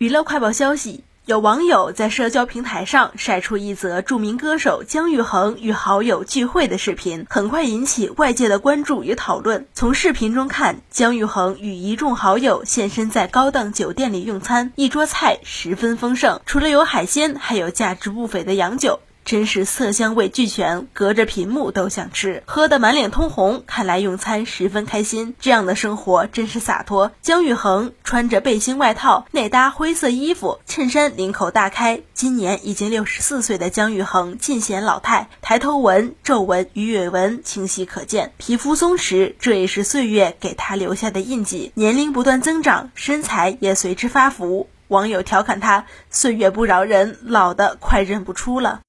娱乐快报消息，有网友在社交平台上晒出一则著名歌手姜育恒与好友聚会的视频，很快引起外界的关注与讨论。从视频中看，姜育恒与一众好友现身在高档酒店里用餐，一桌菜十分丰盛，除了有海鲜，还有价值不菲的洋酒。真是色香味俱全，隔着屏幕都想吃，喝得满脸通红。看来用餐十分开心，这样的生活真是洒脱。姜育恒穿着背心外套，内搭灰色衣服，衬衫领口大开。今年已经六十四岁的姜育恒尽显老态，抬头纹、皱纹、鱼尾纹清晰可见，皮肤松弛，这也是岁月给他留下的印记。年龄不断增长，身材也随之发福。网友调侃他：“岁月不饶人，老的快认不出了。”